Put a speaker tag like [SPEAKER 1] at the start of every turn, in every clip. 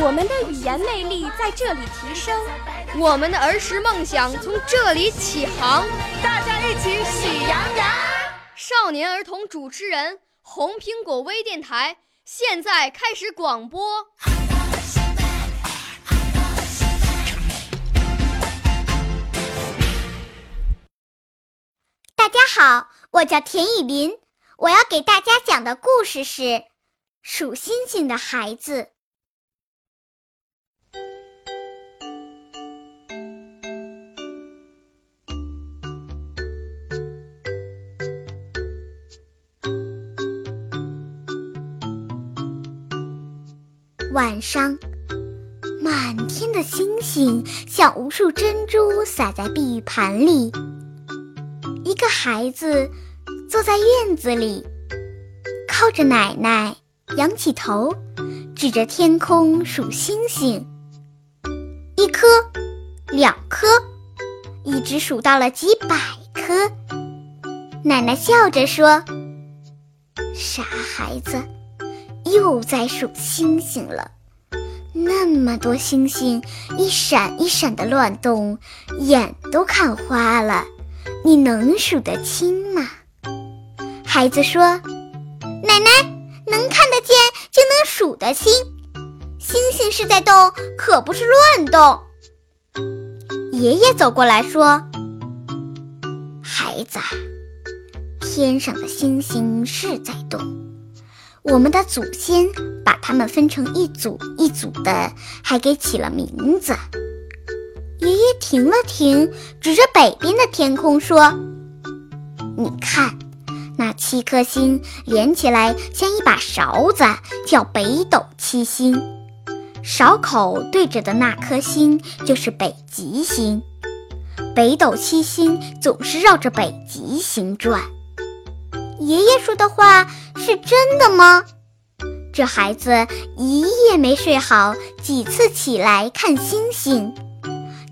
[SPEAKER 1] 我们的语言魅力在这里提升，
[SPEAKER 2] 我们的儿时梦想从这里起航。
[SPEAKER 3] 大家一起喜羊羊。
[SPEAKER 2] 少年儿童主持人，红苹果微电台。现在开始广播。
[SPEAKER 4] 大家好，我叫田雨林，我要给大家讲的故事是《数星星的孩子》。晚上，满天的星星像无数珍珠洒在碧玉盘里。一个孩子坐在院子里，靠着奶奶，仰起头，指着天空数星星。一颗，两颗，一直数到了几百颗。奶奶笑着说：“傻孩子。”又在数星星了，那么多星星，一闪一闪的乱动，眼都看花了。你能数得清吗？孩子说：“奶奶，能看得见就能数得清。星星是在动，可不是乱动。”爷爷走过来说：“孩子，天上的星星是在动。”我们的祖先把它们分成一组一组的，还给起了名字。爷爷停了停，指着北边的天空说：“你看，那七颗星连起来像一把勺子，叫北斗七星。勺口对着的那颗星就是北极星。北斗七星总是绕着北极星转。”爷爷说的话是真的吗？这孩子一夜没睡好，几次起来看星星。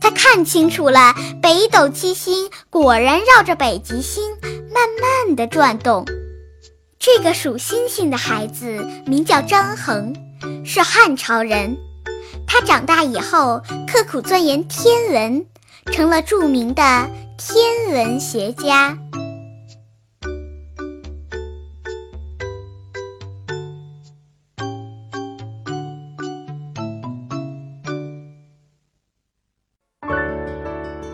[SPEAKER 4] 他看清楚了，北斗七星果然绕着北极星慢慢的转动。这个数星星的孩子名叫张衡，是汉朝人。他长大以后刻苦钻研天文，成了著名的天文学家。